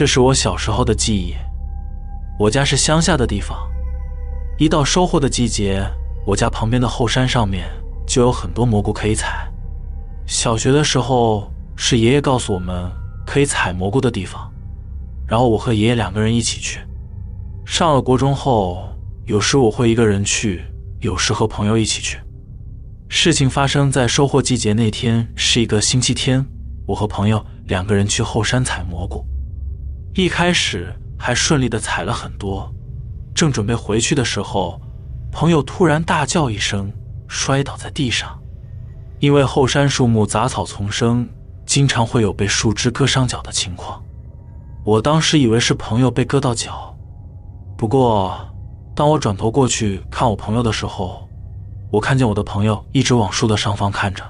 这是我小时候的记忆。我家是乡下的地方，一到收获的季节，我家旁边的后山上面就有很多蘑菇可以采。小学的时候是爷爷告诉我们可以采蘑菇的地方，然后我和爷爷两个人一起去。上了国中后，有时我会一个人去，有时和朋友一起去。事情发生在收获季节那天，是一个星期天。我和朋友两个人去后山采蘑菇，一开始还顺利的踩了很多。正准备回去的时候，朋友突然大叫一声，摔倒在地上。因为后山树木杂草丛生，经常会有被树枝割伤脚的情况。我当时以为是朋友被割到脚，不过当我转头过去看我朋友的时候，我看见我的朋友一直往树的上方看着，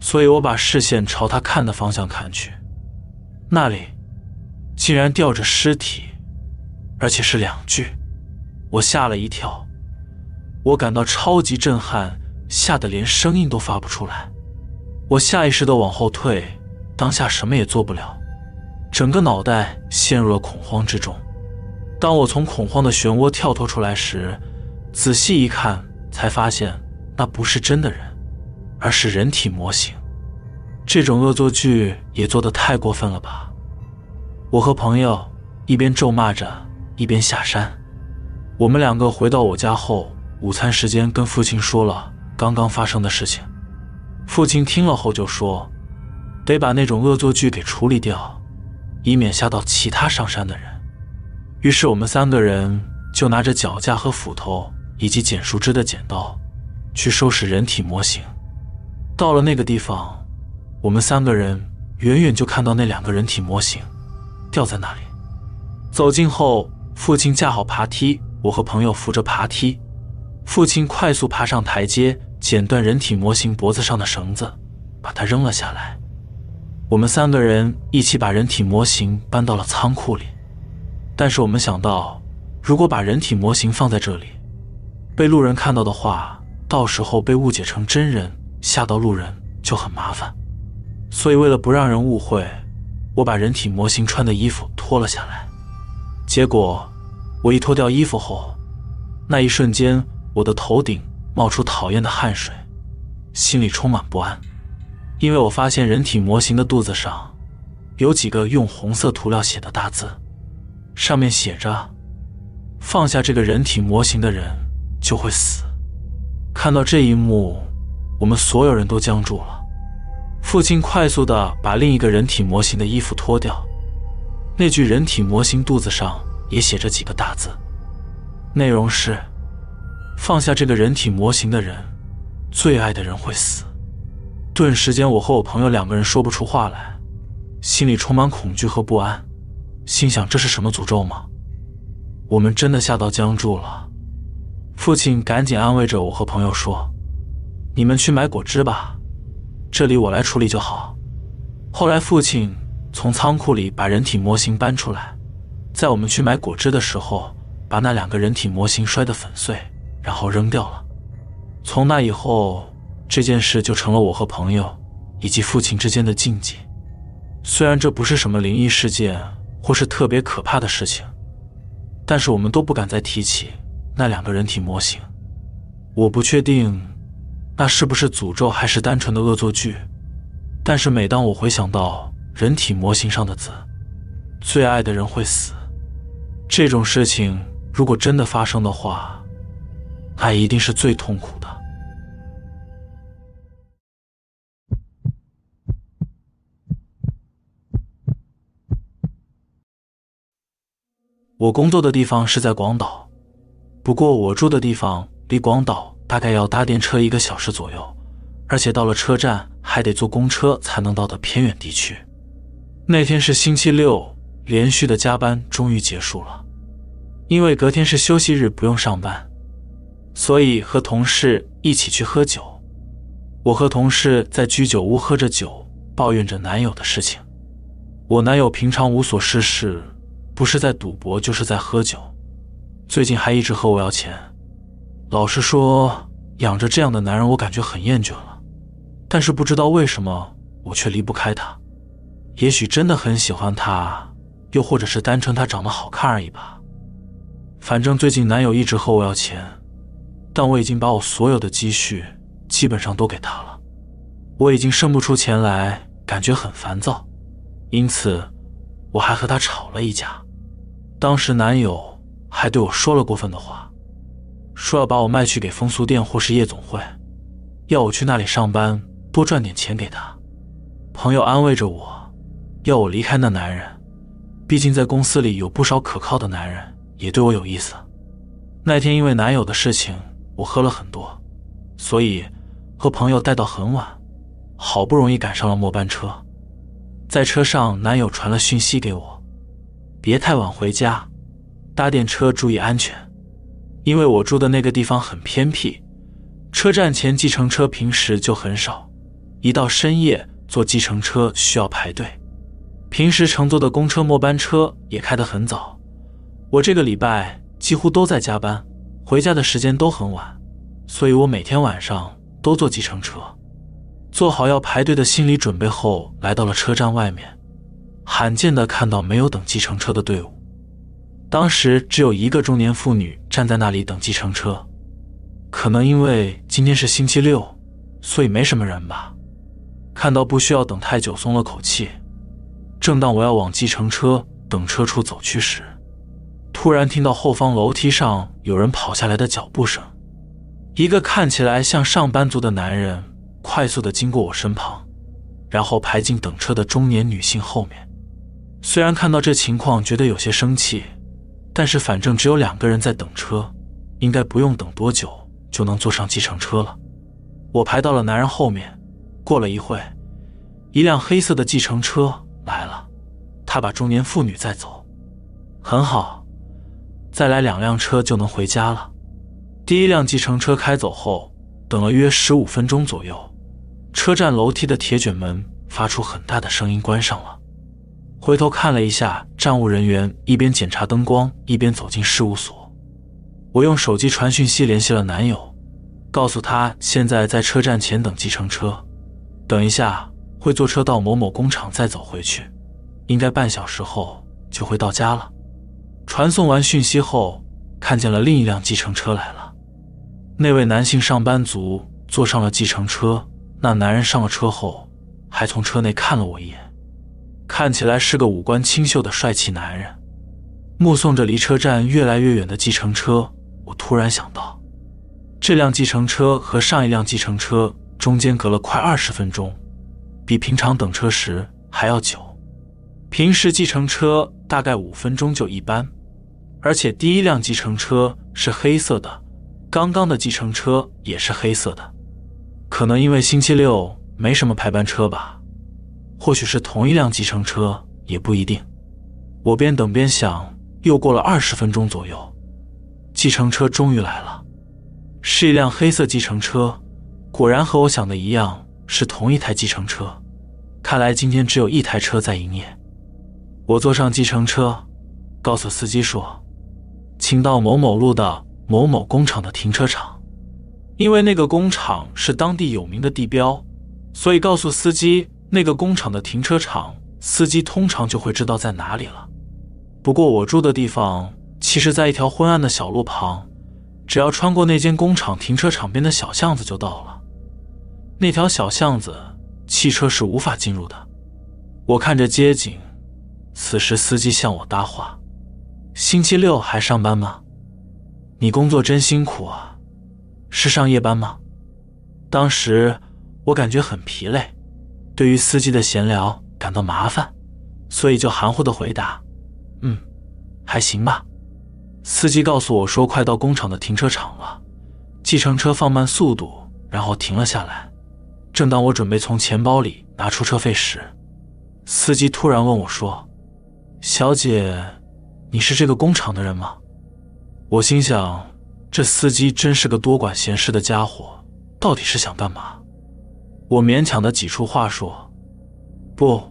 所以我把视线朝他看的方向看去，那里竟然吊着尸体，而且是两具，我吓了一跳，我感到超级震撼，吓得连声音都发不出来，我下意识的往后退，当下什么也做不了，整个脑袋陷入了恐慌之中。当我从恐慌的漩涡跳脱出来时，仔细一看。才发现那不是真的人，而是人体模型。这种恶作剧也做得太过分了吧！我和朋友一边咒骂着，一边下山。我们两个回到我家后，午餐时间跟父亲说了刚刚发生的事情。父亲听了后就说：“得把那种恶作剧给处理掉，以免吓到其他上山的人。”于是我们三个人就拿着脚架和斧头。以及剪树枝的剪刀，去收拾人体模型。到了那个地方，我们三个人远远就看到那两个人体模型吊在那里。走近后，父亲架好爬梯，我和朋友扶着爬梯。父亲快速爬上台阶，剪断人体模型脖子上的绳子，把它扔了下来。我们三个人一起把人体模型搬到了仓库里。但是我们想到，如果把人体模型放在这里，被路人看到的话，到时候被误解成真人，吓到路人就很麻烦。所以为了不让人误会，我把人体模型穿的衣服脱了下来。结果我一脱掉衣服后，那一瞬间我的头顶冒出讨厌的汗水，心里充满不安，因为我发现人体模型的肚子上有几个用红色涂料写的大字，上面写着：“放下这个人体模型的人。”就会死。看到这一幕，我们所有人都僵住了。父亲快速的把另一个人体模型的衣服脱掉，那具人体模型肚子上也写着几个大字，内容是：放下这个人体模型的人，最爱的人会死。顿时间，我和我朋友两个人说不出话来，心里充满恐惧和不安，心想这是什么诅咒吗？我们真的吓到僵住了。父亲赶紧安慰着我和朋友说：“你们去买果汁吧，这里我来处理就好。”后来，父亲从仓库里把人体模型搬出来，在我们去买果汁的时候，把那两个人体模型摔得粉碎，然后扔掉了。从那以后，这件事就成了我和朋友以及父亲之间的禁忌。虽然这不是什么灵异事件或是特别可怕的事情，但是我们都不敢再提起。那两个人体模型，我不确定那是不是诅咒，还是单纯的恶作剧。但是每当我回想到人体模型上的字“最爱的人会死”，这种事情如果真的发生的话，那一定是最痛苦的。我工作的地方是在广岛。不过我住的地方离广岛大概要搭电车一个小时左右，而且到了车站还得坐公车才能到的偏远地区。那天是星期六，连续的加班终于结束了。因为隔天是休息日，不用上班，所以和同事一起去喝酒。我和同事在居酒屋喝着酒，抱怨着男友的事情。我男友平常无所事事，不是在赌博就是在喝酒。最近还一直和我要钱，老实说，养着这样的男人，我感觉很厌倦了。但是不知道为什么，我却离不开他。也许真的很喜欢他，又或者是单纯他长得好看而已吧。反正最近男友一直和我要钱，但我已经把我所有的积蓄基本上都给他了，我已经生不出钱来，感觉很烦躁，因此我还和他吵了一架。当时男友还对我说了过分的话，说要把我卖去给风俗店或是夜总会，要我去那里上班，多赚点钱给他。朋友安慰着我，要我离开那男人，毕竟在公司里有不少可靠的男人。也对我有意思。那天因为男友的事情，我喝了很多，所以和朋友待到很晚，好不容易赶上了末班车。在车上，男友传了讯息给我，别太晚回家，搭电车注意安全。因为我住的那个地方很偏僻，车站前计程车平时就很少，一到深夜坐计程车需要排队。平时乘坐的公车末班车也开得很早。我这个礼拜几乎都在加班，回家的时间都很晚，所以我每天晚上都坐计程车。做好要排队的心理准备后，来到了车站外面，罕见的看到没有等计程车的队伍。当时只有一个中年妇女站在那里等计程车，可能因为今天是星期六，所以没什么人吧。看到不需要等太久，松了口气。正当我要往计程车等车处走去时，突然听到后方楼梯上有人跑下来的脚步声，一个看起来像上班族的男人快速的经过我身旁，然后排进等车的中年女性后面。虽然看到这情况觉得有些生气，但是反正只有两个人在等车，应该不用等多久就能坐上计程车了。我排到了男人后面，过了一会，一辆黑色的计程车来了，他把中年妇女载走，很好。再来两辆车就能回家了。第一辆计程车开走后，等了约十五分钟左右，车站楼梯的铁卷门发出很大的声音，关上了。回头看了一下，站务人员一边检查灯光，一边走进事务所。我用手机传讯息联系了男友，告诉他现在在车站前等计程车，等一下会坐车到某某工厂再走回去，应该半小时后就会到家了。传送完讯息后，看见了另一辆计程车来了。那位男性上班族坐上了计程车。那男人上了车后，还从车内看了我一眼，看起来是个五官清秀的帅气男人。目送着离车站越来越远的计程车，我突然想到，这辆计程车和上一辆计程车中间隔了快二十分钟，比平常等车时还要久。平时计程车大概五分钟就一班。而且第一辆计程车是黑色的，刚刚的计程车也是黑色的，可能因为星期六没什么排班车吧，或许是同一辆计程车也不一定。我边等边想，又过了二十分钟左右，计程车终于来了，是一辆黑色计程车，果然和我想的一样，是同一台计程车。看来今天只有一台车在营业。我坐上计程车，告诉司机说。请到某某路的某某工厂的停车场，因为那个工厂是当地有名的地标，所以告诉司机那个工厂的停车场，司机通常就会知道在哪里了。不过我住的地方其实在一条昏暗的小路旁，只要穿过那间工厂停车场边的小巷子就到了。那条小巷子汽车是无法进入的。我看着街景，此时司机向我搭话。星期六还上班吗？你工作真辛苦啊，是上夜班吗？当时我感觉很疲累，对于司机的闲聊感到麻烦，所以就含糊的回答：“嗯，还行吧。”司机告诉我说快到工厂的停车场了，计程车放慢速度，然后停了下来。正当我准备从钱包里拿出车费时，司机突然问我说：“小姐。”你是这个工厂的人吗？我心想，这司机真是个多管闲事的家伙，到底是想干嘛？我勉强的挤出话说：“不，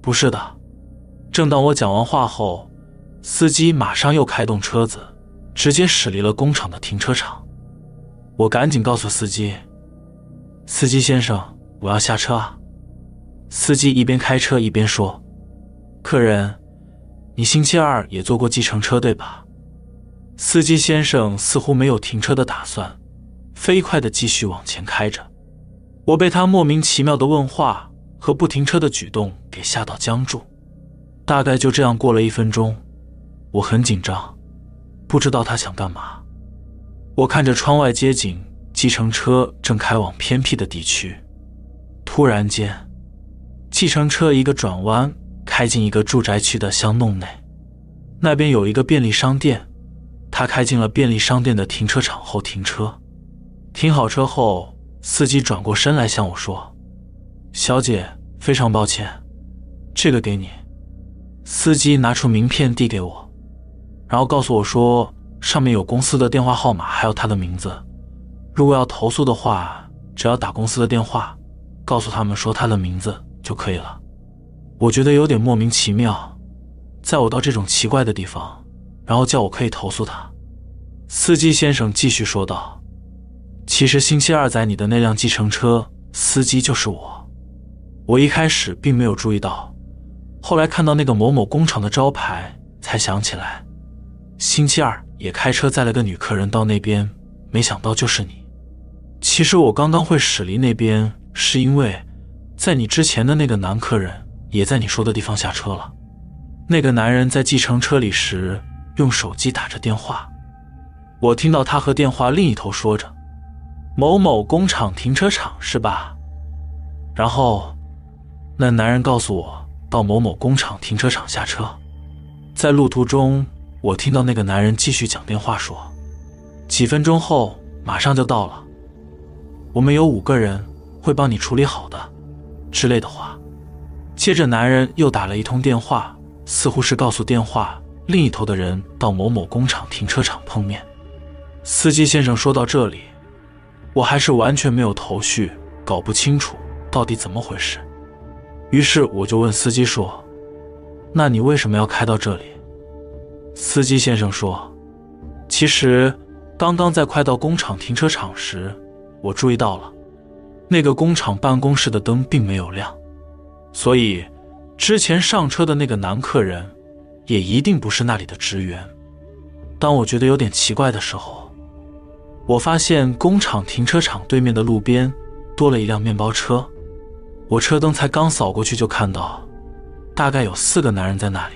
不是的。”正当我讲完话后，司机马上又开动车子，直接驶离了工厂的停车场。我赶紧告诉司机：“司机先生，我要下车啊！”司机一边开车一边说：“客人。”你星期二也坐过计程车对吧？”司机先生似乎没有停车的打算，飞快地继续往前开着。我被他莫名其妙的问话和不停车的举动给吓到僵住。大概就这样过了一分钟，我很紧张，不知道他想干嘛。我看着窗外街景，计程车正开往偏僻的地区。突然间，计程车一个转弯，开进一个住宅区的巷弄内。那边有一个便利商店，他开进了便利商店的停车场后停车。停好车后，司机转过身来向我说：“小姐，非常抱歉，这个给你。”司机拿出名片递给我，然后告诉我说：“上面有公司的电话号码，还有他的名字。如果要投诉的话，只要打公司的电话，告诉他们说他的名字就可以了。”我觉得有点莫名其妙，在我到这种奇怪的地方，然后叫我可以投诉他。司机先生继续说道：“其实星期二载你的那辆计程车司机就是我。我一开始并没有注意到。”后来看到那个某某工厂的招牌，才想起来，星期二也开车载了个女客人到那边，没想到就是你。其实我刚刚会驶离那边，是因为在你之前的那个男客人也在你说的地方下车了。那个男人在计程车里时用手机打着电话，我听到他和电话另一头说着：“某某工厂停车场是吧？”然后那男人告诉我。到某某工厂停车场下车，在路途中，我听到那个男人继续讲电话，说几分钟后马上就到了，我们有五个人会帮你处理好的之类的话。接着，男人又打了一通电话，似乎是告诉电话另一头的人到某某工厂停车场碰面。司机先生说到这里，我还是完全没有头绪，搞不清楚到底怎么回事。于是我就问司机说：“那你为什么要开到这里？”司机先生说：“其实刚刚在快到工厂停车场时，我注意到了那个工厂办公室的灯并没有亮，所以之前上车的那个男客人也一定不是那里的职员。当我觉得有点奇怪的时候，我发现工厂停车场对面的路边多了一辆面包车。”我车灯才刚扫过去，就看到大概有四个男人在那里。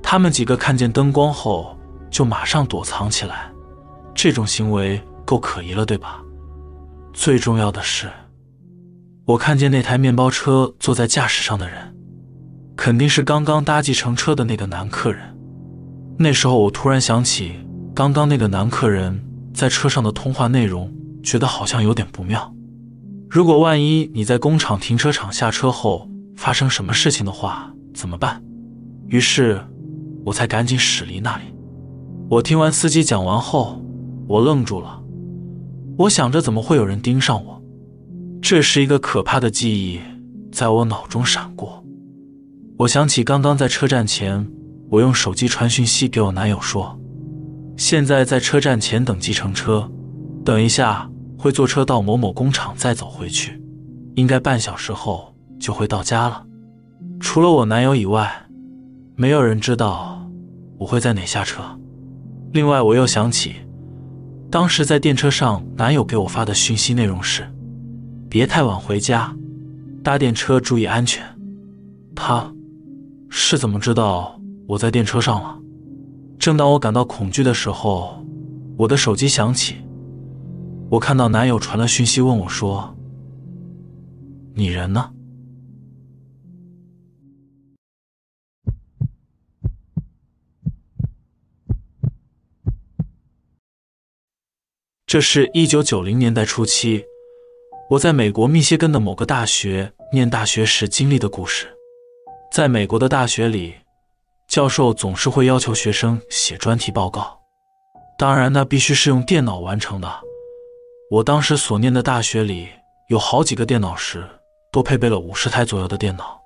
他们几个看见灯光后，就马上躲藏起来。这种行为够可疑了，对吧？最重要的是，我看见那台面包车坐在驾驶上的人，肯定是刚刚搭计程车的那个男客人。那时候，我突然想起刚刚那个男客人在车上的通话内容，觉得好像有点不妙。如果万一你在工厂停车场下车后发生什么事情的话，怎么办？于是，我才赶紧驶离那里。我听完司机讲完后，我愣住了。我想着怎么会有人盯上我？这时一个可怕的记忆在我脑中闪过。我想起刚刚在车站前，我用手机传讯息给我男友说：“现在在车站前等计程车，等一下。”会坐车到某某工厂再走回去，应该半小时后就会到家了。除了我男友以外，没有人知道我会在哪下车。另外，我又想起当时在电车上，男友给我发的讯息内容是：别太晚回家，搭电车注意安全。他是怎么知道我在电车上了？正当我感到恐惧的时候，我的手机响起。我看到男友传了讯息问我说：“你人呢？”这是一九九零年代初期，我在美国密歇根的某个大学念大学时经历的故事。在美国的大学里，教授总是会要求学生写专题报告，当然，那必须是用电脑完成的。我当时所念的大学里有好几个电脑室，都配备了五十台左右的电脑。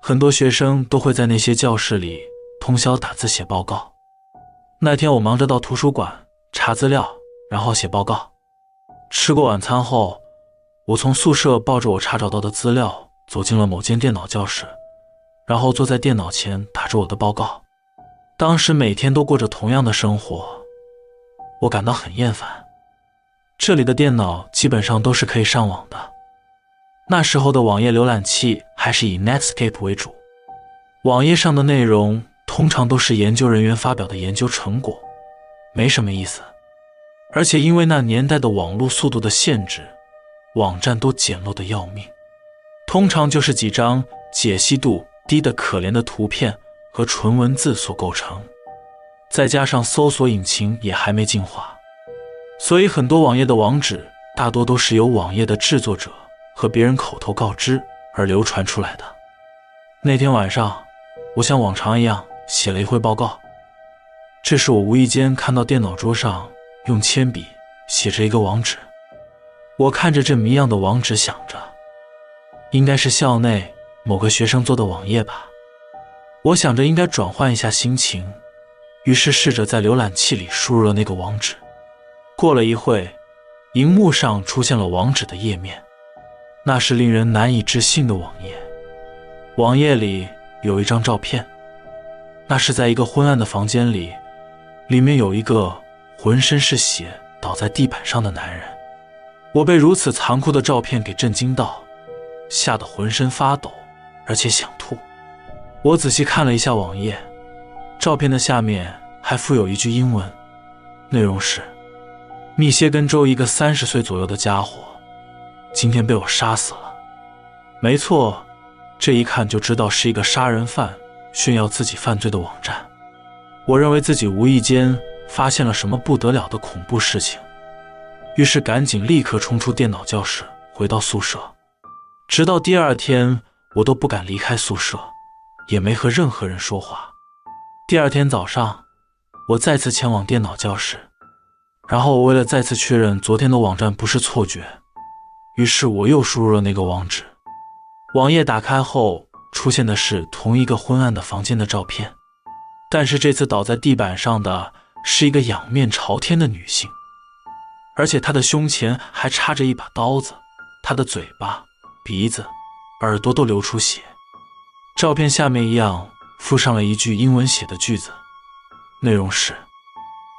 很多学生都会在那些教室里通宵打字写报告。那天我忙着到图书馆查资料，然后写报告。吃过晚餐后，我从宿舍抱着我查找到的资料走进了某间电脑教室，然后坐在电脑前打着我的报告。当时每天都过着同样的生活，我感到很厌烦。这里的电脑基本上都是可以上网的。那时候的网页浏览器还是以 Netscape 为主，网页上的内容通常都是研究人员发表的研究成果，没什么意思。而且因为那年代的网络速度的限制，网站都简陋的要命，通常就是几张解析度低的可怜的图片。和纯文字所构成，再加上搜索引擎也还没进化，所以很多网页的网址大多都是由网页的制作者和别人口头告知而流传出来的。那天晚上，我像往常一样写了一会报告，这时我无意间看到电脑桌上用铅笔写着一个网址，我看着这谜样的网址，想着应该是校内某个学生做的网页吧。我想着应该转换一下心情，于是试着在浏览器里输入了那个网址。过了一会，荧幕上出现了网址的页面，那是令人难以置信的网页。网页里有一张照片，那是在一个昏暗的房间里，里面有一个浑身是血倒在地板上的男人。我被如此残酷的照片给震惊到，吓得浑身发抖，而且想吐。我仔细看了一下网页，照片的下面还附有一句英文，内容是：密歇根州一个三十岁左右的家伙，今天被我杀死了。没错，这一看就知道是一个杀人犯炫耀自己犯罪的网站。我认为自己无意间发现了什么不得了的恐怖事情，于是赶紧立刻冲出电脑教室，回到宿舍。直到第二天，我都不敢离开宿舍。也没和任何人说话。第二天早上，我再次前往电脑教室，然后我为了再次确认昨天的网站不是错觉，于是我又输入了那个网址。网页打开后，出现的是同一个昏暗的房间的照片，但是这次倒在地板上的是一个仰面朝天的女性，而且她的胸前还插着一把刀子，她的嘴巴、鼻子、耳朵都流出血。照片下面一样附上了一句英文写的句子，内容是：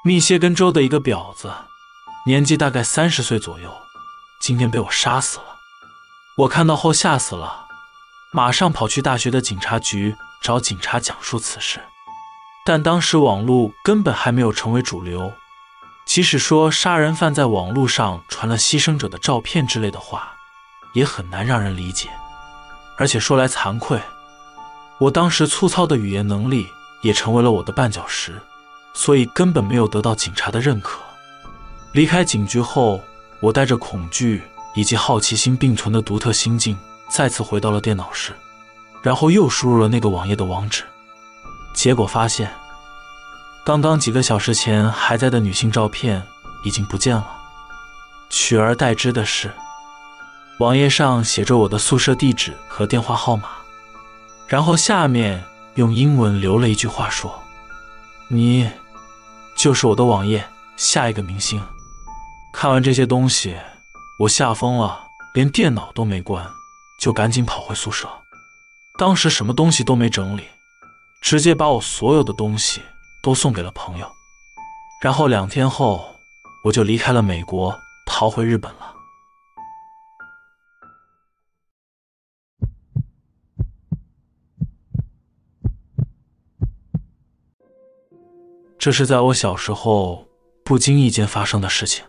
密歇根州的一个婊子，年纪大概三十岁左右，今天被我杀死了。我看到后吓死了，马上跑去大学的警察局找警察讲述此事。但当时网络根本还没有成为主流，即使说杀人犯在网络上传了牺牲者的照片之类的话，也很难让人理解。而且说来惭愧。我当时粗糙的语言能力也成为了我的绊脚石，所以根本没有得到警察的认可。离开警局后，我带着恐惧以及好奇心并存的独特心境，再次回到了电脑室，然后又输入了那个网页的网址。结果发现，刚刚几个小时前还在的女性照片已经不见了，取而代之的是，网页上写着我的宿舍地址和电话号码。然后下面用英文留了一句话说：“你就是我的网页下一个明星。”看完这些东西，我吓疯了，连电脑都没关，就赶紧跑回宿舍。当时什么东西都没整理，直接把我所有的东西都送给了朋友。然后两天后，我就离开了美国，逃回日本了。这是在我小时候不经意间发生的事情。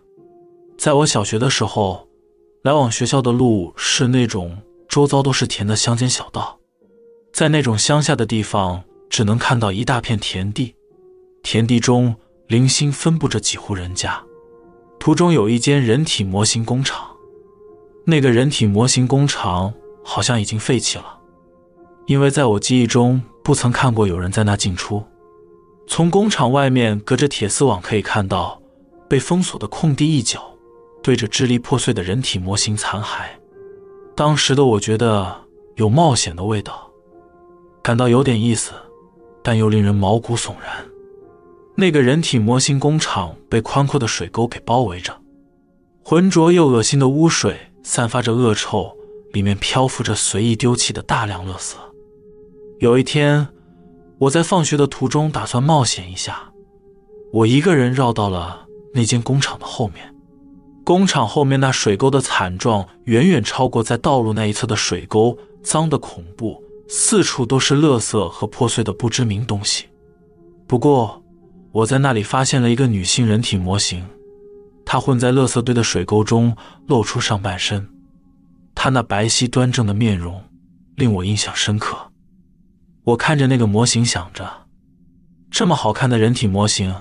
在我小学的时候，来往学校的路是那种周遭都是田的乡间小道，在那种乡下的地方，只能看到一大片田地，田地中零星分布着几户人家。途中有一间人体模型工厂，那个人体模型工厂好像已经废弃了，因为在我记忆中不曾看过有人在那进出。从工厂外面隔着铁丝网可以看到，被封锁的空地一角，对着支离破碎的人体模型残骸。当时的我觉得有冒险的味道，感到有点意思，但又令人毛骨悚然。那个人体模型工厂被宽阔的水沟给包围着，浑浊又恶心的污水散发着恶臭，里面漂浮着随意丢弃的大量垃圾。有一天，我在放学的途中打算冒险一下，我一个人绕到了那间工厂的后面。工厂后面那水沟的惨状远远超过在道路那一侧的水沟，脏的恐怖，四处都是垃圾和破碎的不知名东西。不过，我在那里发现了一个女性人体模型，她混在垃圾堆的水沟中，露出上半身。她那白皙端正的面容令我印象深刻。我看着那个模型，想着，这么好看的人体模型，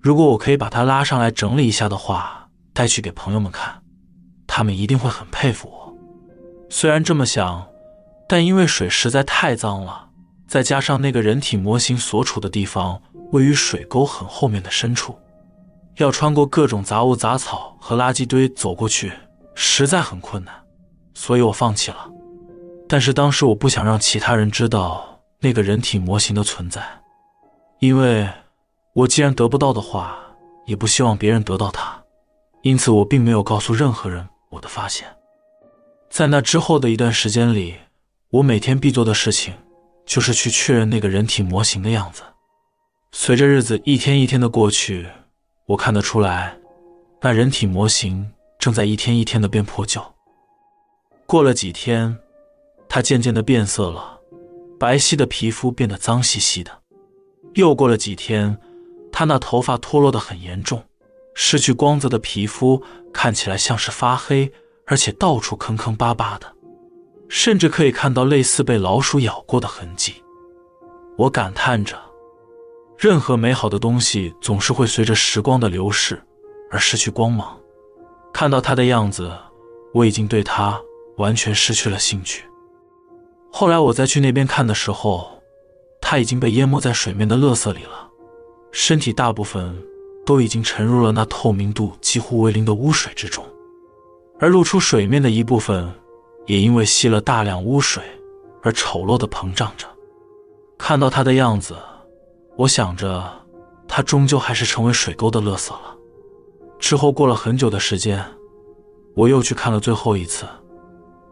如果我可以把它拉上来整理一下的话。带去给朋友们看，他们一定会很佩服我。虽然这么想，但因为水实在太脏了，再加上那个人体模型所处的地方位于水沟很后面的深处，要穿过各种杂物、杂草和垃圾堆走过去，实在很困难，所以我放弃了。但是当时我不想让其他人知道那个人体模型的存在，因为我既然得不到的话，也不希望别人得到它。因此，我并没有告诉任何人我的发现。在那之后的一段时间里，我每天必做的事情就是去确认那个人体模型的样子。随着日子一天一天的过去，我看得出来，那人体模型正在一天一天的变破旧。过了几天，它渐渐的变色了，白皙的皮肤变得脏兮兮的。又过了几天，它那头发脱落的很严重。失去光泽的皮肤看起来像是发黑，而且到处坑坑巴巴的，甚至可以看到类似被老鼠咬过的痕迹。我感叹着，任何美好的东西总是会随着时光的流逝而失去光芒。看到它的样子，我已经对它完全失去了兴趣。后来我再去那边看的时候，它已经被淹没在水面的垃圾里了，身体大部分。都已经沉入了那透明度几乎为零的污水之中，而露出水面的一部分，也因为吸了大量污水而丑陋的膨胀着。看到它的样子，我想着，它终究还是成为水沟的垃圾了。之后过了很久的时间，我又去看了最后一次，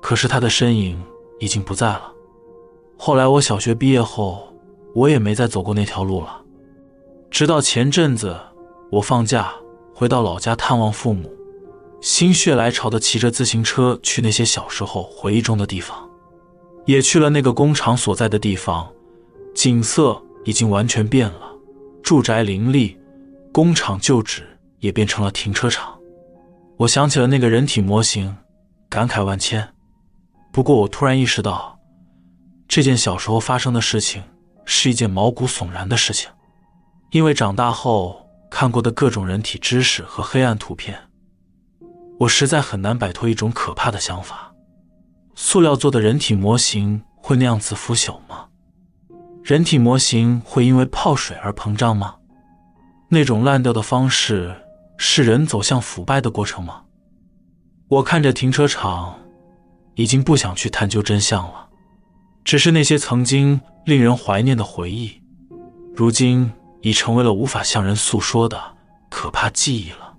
可是它的身影已经不在了。后来我小学毕业后，我也没再走过那条路了，直到前阵子。我放假回到老家探望父母，心血来潮的骑着自行车去那些小时候回忆中的地方，也去了那个工厂所在的地方，景色已经完全变了，住宅林立，工厂旧址也变成了停车场。我想起了那个人体模型，感慨万千。不过我突然意识到，这件小时候发生的事情是一件毛骨悚然的事情，因为长大后。看过的各种人体知识和黑暗图片，我实在很难摆脱一种可怕的想法：塑料做的人体模型会那样子腐朽吗？人体模型会因为泡水而膨胀吗？那种烂掉的方式是人走向腐败的过程吗？我看着停车场，已经不想去探究真相了。只是那些曾经令人怀念的回忆，如今。已成为了无法向人诉说的可怕记忆了。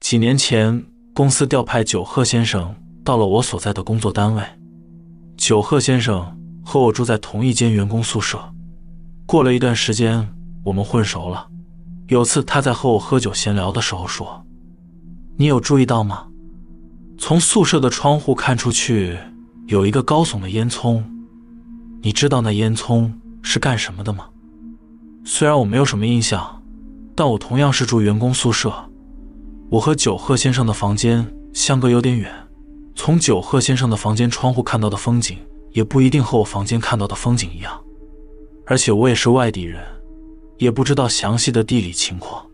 几年前，公司调派九鹤先生到了我所在的工作单位。九鹤先生和我住在同一间员工宿舍。过了一段时间，我们混熟了。有次他在和我喝酒闲聊的时候说：“你有注意到吗？”从宿舍的窗户看出去，有一个高耸的烟囱。你知道那烟囱是干什么的吗？虽然我没有什么印象，但我同样是住员工宿舍。我和九鹤先生的房间相隔有点远，从九鹤先生的房间窗户看到的风景，也不一定和我房间看到的风景一样。而且我也是外地人，也不知道详细的地理情况，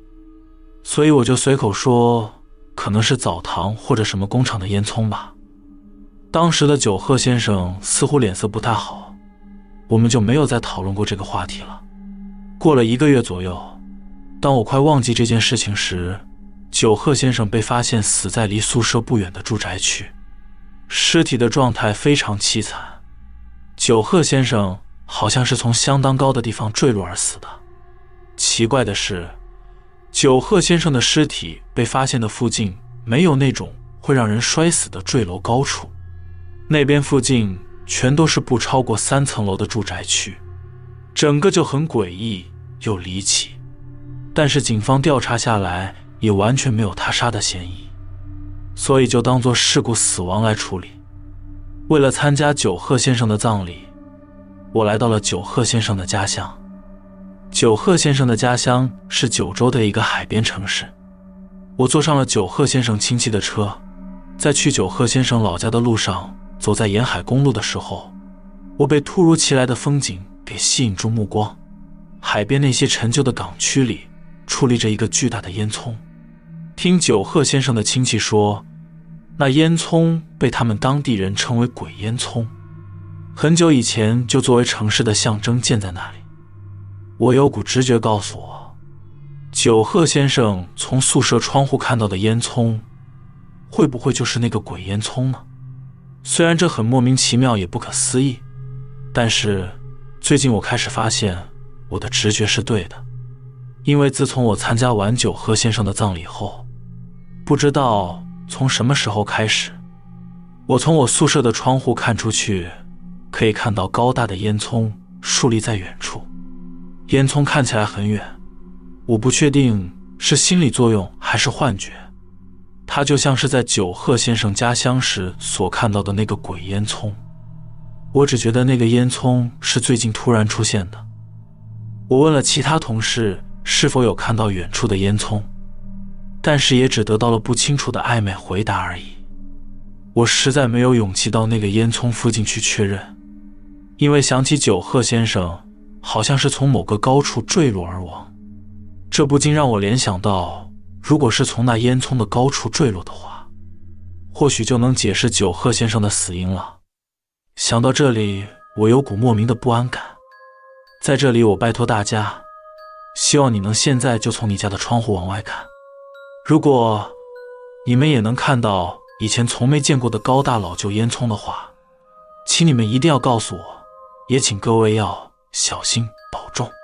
所以我就随口说。可能是澡堂或者什么工厂的烟囱吧。当时的九鹤先生似乎脸色不太好，我们就没有再讨论过这个话题了。过了一个月左右，当我快忘记这件事情时，九鹤先生被发现死在离宿舍不远的住宅区，尸体的状态非常凄惨。九鹤先生好像是从相当高的地方坠落而死的。奇怪的是。九鹤先生的尸体被发现的附近没有那种会让人摔死的坠楼高处，那边附近全都是不超过三层楼的住宅区，整个就很诡异又离奇。但是警方调查下来也完全没有他杀的嫌疑，所以就当做事故死亡来处理。为了参加九鹤先生的葬礼，我来到了九鹤先生的家乡。九鹤先生的家乡是九州的一个海边城市。我坐上了九鹤先生亲戚的车，在去九鹤先生老家的路上，走在沿海公路的时候，我被突如其来的风景给吸引住目光。海边那些陈旧的港区里，矗立着一个巨大的烟囱。听九鹤先生的亲戚说，那烟囱被他们当地人称为“鬼烟囱”，很久以前就作为城市的象征建在那里。我有股直觉告诉我，九鹤先生从宿舍窗户看到的烟囱，会不会就是那个鬼烟囱呢？虽然这很莫名其妙也不可思议，但是最近我开始发现我的直觉是对的。因为自从我参加完九鹤先生的葬礼后，不知道从什么时候开始，我从我宿舍的窗户看出去，可以看到高大的烟囱竖立在远处。烟囱看起来很远，我不确定是心理作用还是幻觉。它就像是在九鹤先生家乡时所看到的那个鬼烟囱。我只觉得那个烟囱是最近突然出现的。我问了其他同事是否有看到远处的烟囱，但是也只得到了不清楚的暧昧回答而已。我实在没有勇气到那个烟囱附近去确认，因为想起九鹤先生。好像是从某个高处坠落而亡，这不禁让我联想到，如果是从那烟囱的高处坠落的话，或许就能解释九鹤先生的死因了。想到这里，我有股莫名的不安感。在这里，我拜托大家，希望你能现在就从你家的窗户往外看。如果你们也能看到以前从没见过的高大老旧烟囱的话，请你们一定要告诉我，也请各位要。小心保重。